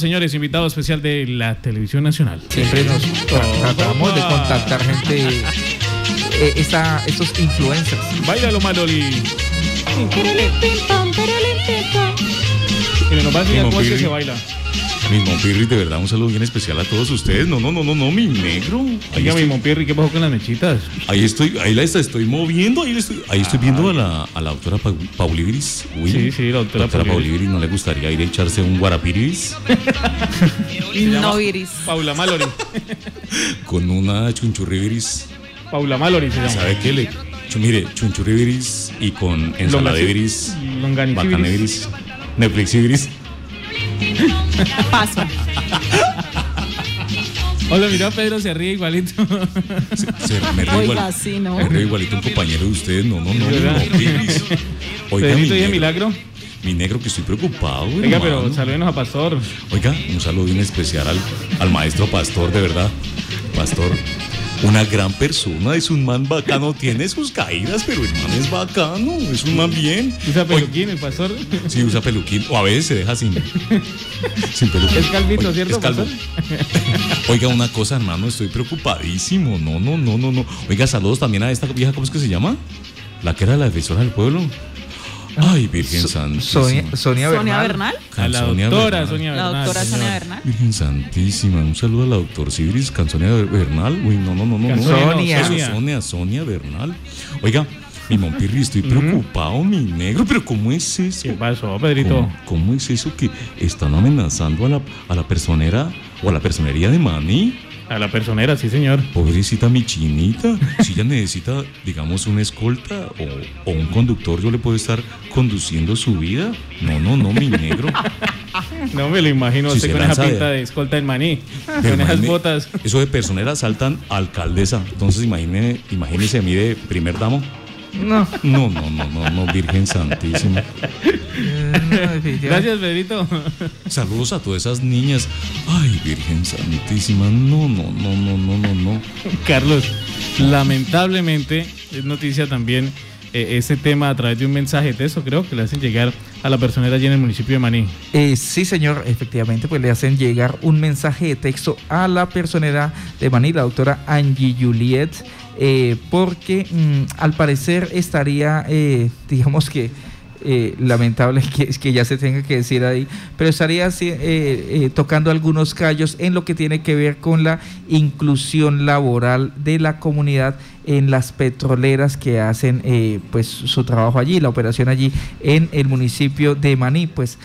Señores, invitado especial de la Televisión Nacional. Siempre nos tratamos de contactar gente, eh, esta, estos influencers. Báilalo, Maloli. Y nos va a enseñar cómo es que se baila. Mi Monpirri, de verdad, un saludo bien especial a todos ustedes. No, no, no, no, no, mi negro. Ahí Oiga, mi estoy, Monpierri, ¿qué pasó con las mechitas? ahí estoy, ahí la estoy moviendo, ahí, estoy, ahí estoy viendo a la, a la doctora Pa- Pauliviris. Uy, Sí, sí, la doctora Pauliviris. Pauliviris, ¿no le gustaría ir a echarse un guarapiris No iris. Paula Mallory. con una chunchurriviris? Paula Mallory se llama. ¿Sabe qué? Le, mire, chunchurriviris y con ensaladeviris, Longaniziviris. Paso. Hola, mira, Pedro se ríe igualito. Se- me río Oiga, igual- sí, ¿no? Me río igualito un compañero de ustedes. No, no, no, mi ¿verdad? Monpirris. Oiga, mi negro, milagro. mi negro, que estoy preocupado. Oiga, pero hermano. salúdenos a Pastor. Oiga, un saludo bien especial al, al maestro Pastor, de verdad. Pastor, una gran persona, es un man bacano, tiene sus caídas, pero el man es bacano, es un man bien. Usa peluquín, el Pastor. sí, usa peluquín, o a veces se deja sin, sin peluquín. Es calvito, ¿cierto, Es calvo. Oiga, una cosa, hermano, estoy preocupadísimo. No, no, no, no, no. Oiga, saludos también a esta vieja, ¿cómo es que se llama? La que era la defensora del pueblo. Ay, Virgen Santísima. Sonia, Sonia, Sonia Bernal. A la Sonia doctora Bernal. Sonia La Bernal. doctora señor. Sonia Bernal. Virgen Santísima, un saludo a la doctor Sibris, Canzonia Bernal. Uy, no, no, no, no. no. Sonia, Eso, Sonia. Sonia, Sonia Bernal. Oiga, mi Monpirri, estoy preocupado, mi negro, pero ¿cómo es eso? ¿Qué pasó, Pedrito? ¿Cómo, cómo es eso que están amenazando a la, a la personera o a la personería de Mani? A la personera, sí, señor. Pobrecita mi chinita, si ella necesita, digamos, una escolta o, o un conductor, yo le puedo estar conduciendo su vida. No, no, no, mi negro. No me lo imagino Si usted con esa de- pinta de escolta en maní. Pero Con esas botas. Eso de personera saltan alcaldesa. Entonces imagine, imagínese a mí de primer damo. No, No, no, no, no, no, Virgen Santísima. no. Gracias, Pedrito. Saludos a todas esas niñas. Ay, Virgen Santísima. No, no, no, no, no, no, no. Carlos, lamentablemente es noticia también eh, este tema a través de un mensaje de texto, creo que le hacen llegar a la personera allí en el municipio de Maní. Eh, sí, señor, efectivamente, pues le hacen llegar un mensaje de texto a la personera de Maní, la doctora Angie Juliet, eh, porque mm, al parecer estaría, eh, digamos que, eh, lamentable que, que ya se tenga que decir ahí, pero estaría eh, eh, tocando algunos callos en lo que tiene que ver con la inclusión laboral de la comunidad en las petroleras que hacen pues su trabajo allí, la operación allí en el municipio de Maní, pues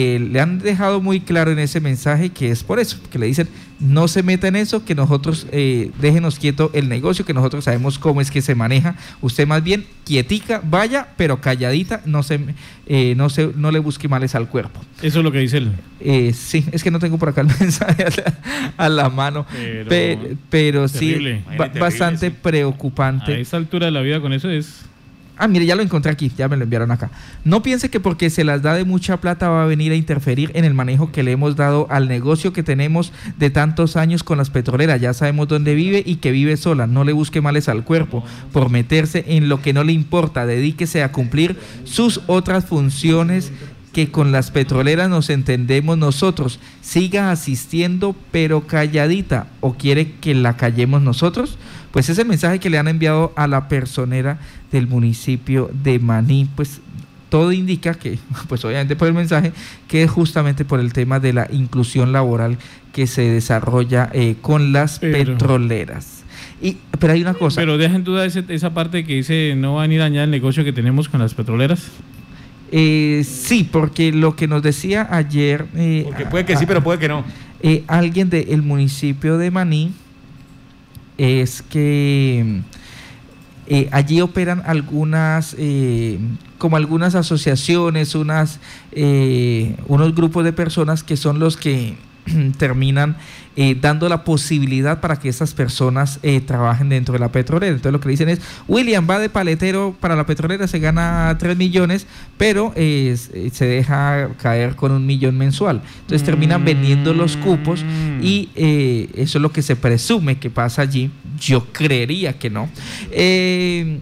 eh, le han dejado muy claro en ese mensaje que es por eso, que le dicen no se meta en eso, que nosotros eh, déjenos quieto el negocio, que nosotros sabemos cómo es que se maneja. Usted más bien quietica, vaya, pero calladita, no se, eh, no se, no le busque males al cuerpo. Eso es lo que dice él. Eh, sí, es que no tengo por acá el mensaje a la, a la mano, Pero- pe- pero, sí, terrible, ba- terrible, bastante preocupante. A esta altura de la vida con eso es... Ah, mire, ya lo encontré aquí, ya me lo enviaron acá. No piense que porque se las da de mucha plata va a venir a interferir en el manejo que le hemos dado al negocio que tenemos de tantos años con las petroleras. Ya sabemos dónde vive y que vive sola. No le busque males al cuerpo por meterse en lo que no le importa. Dedíquese a cumplir sus otras funciones que con las petroleras nos entendemos nosotros. Siga asistiendo, pero calladita. ¿O quiere que la callemos nosotros? Pues ese mensaje que le han enviado a la personera del municipio de Maní, pues todo indica que, pues obviamente por el mensaje, que es justamente por el tema de la inclusión laboral que se desarrolla eh, con las Pero- petroleras. Y, pero hay una cosa. Pero deja en duda ese- esa parte que dice no van a ir a dañar el negocio que tenemos con las petroleras. Eh, sí, porque lo que nos decía ayer eh, Porque puede que sí, pero puede que no. eh, alguien del municipio de Maní es que eh, allí operan algunas, eh, como algunas asociaciones, unas, eh, unos grupos de personas que son los que terminan eh, dando la posibilidad para que esas personas eh, trabajen dentro de la petrolera. Entonces lo que dicen es, William va de paletero para la petrolera, se gana 3 millones, pero eh, s- se deja caer con un millón mensual. Entonces terminan vendiendo los cupos y eh, eso es lo que se presume que pasa allí. Yo creería que no. Eh,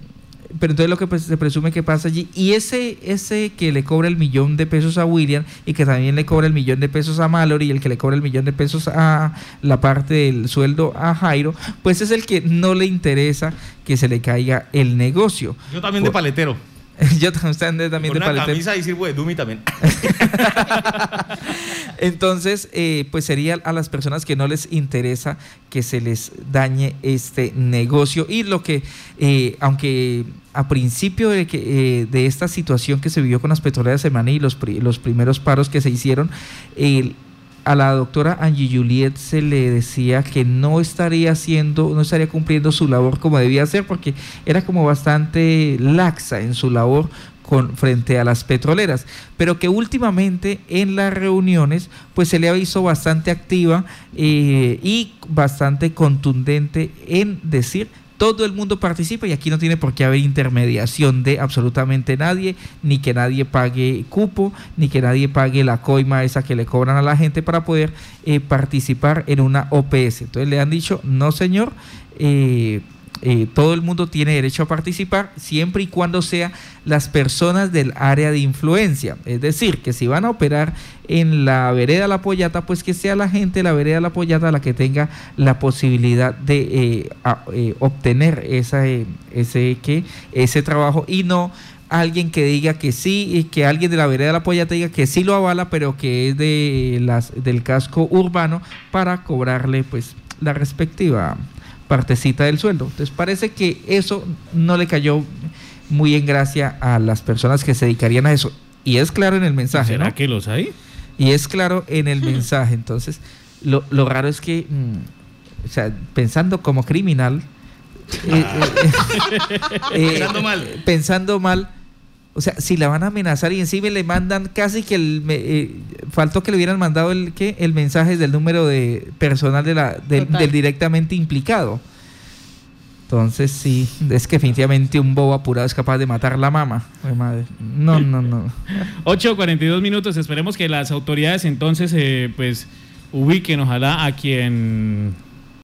pero entonces lo que pues, se presume que pasa allí, y ese, ese que le cobra el millón de pesos a William y que también le cobra el millón de pesos a Mallory y el que le cobra el millón de pesos a la parte del sueldo a Jairo, pues es el que no le interesa que se le caiga el negocio. Yo también de paletero. Yo también, también de una paletero. camisa y sirvo de Dumi también. Entonces, eh, pues sería a las personas que no les interesa que se les dañe este negocio. Y lo que, eh, aunque a principio de, que, eh, de esta situación que se vivió con las petroleras de Maní y los, pri- los primeros paros que se hicieron, el- a la doctora Angie Juliet se le decía que no estaría haciendo, no estaría cumpliendo su labor como debía hacer, porque era como bastante laxa en su labor con, frente a las petroleras, pero que últimamente en las reuniones pues se le ha visto bastante activa eh, y bastante contundente en decir todo el mundo participa y aquí no tiene por qué haber intermediación de absolutamente nadie, ni que nadie pague cupo, ni que nadie pague la coima esa que le cobran a la gente para poder eh, participar en una OPS. Entonces le han dicho, no señor, eh, eh, todo el mundo tiene derecho a participar siempre y cuando sea las personas del área de influencia. Es decir, que si van a operar en la vereda La Pollata, pues que sea la gente de la vereda La Pollata la que tenga la posibilidad de eh, a- eh, obtener esa, eh, ese, ¿qué? ese trabajo y no alguien que diga que sí, y que alguien de la vereda La Pollata diga que sí lo avala, pero que es de las, del casco urbano para cobrarle pues la respectiva partecita del sueldo. Entonces parece que eso no le cayó muy en gracia a las personas que se dedicarían a eso. Y es claro en el mensaje, ¿Será ¿no? que los hay? Y es claro en el mensaje. Entonces, lo, lo raro es que, mm, o sea, pensando como criminal, eh, eh, eh, Pensando mal. pensando mal, o sea, si la van a amenazar y encima le mandan casi que el, me- eh, faltó que le hubieran mandado el que el mensaje del número de personal de la, del directamente implicado. Entonces sí, es que definitivamente un bobo apurado es capaz de matar la mama. Ay, madre. No, no, no. 8.42 minutos. Esperemos que las autoridades entonces eh, pues ubiquen ojalá a quien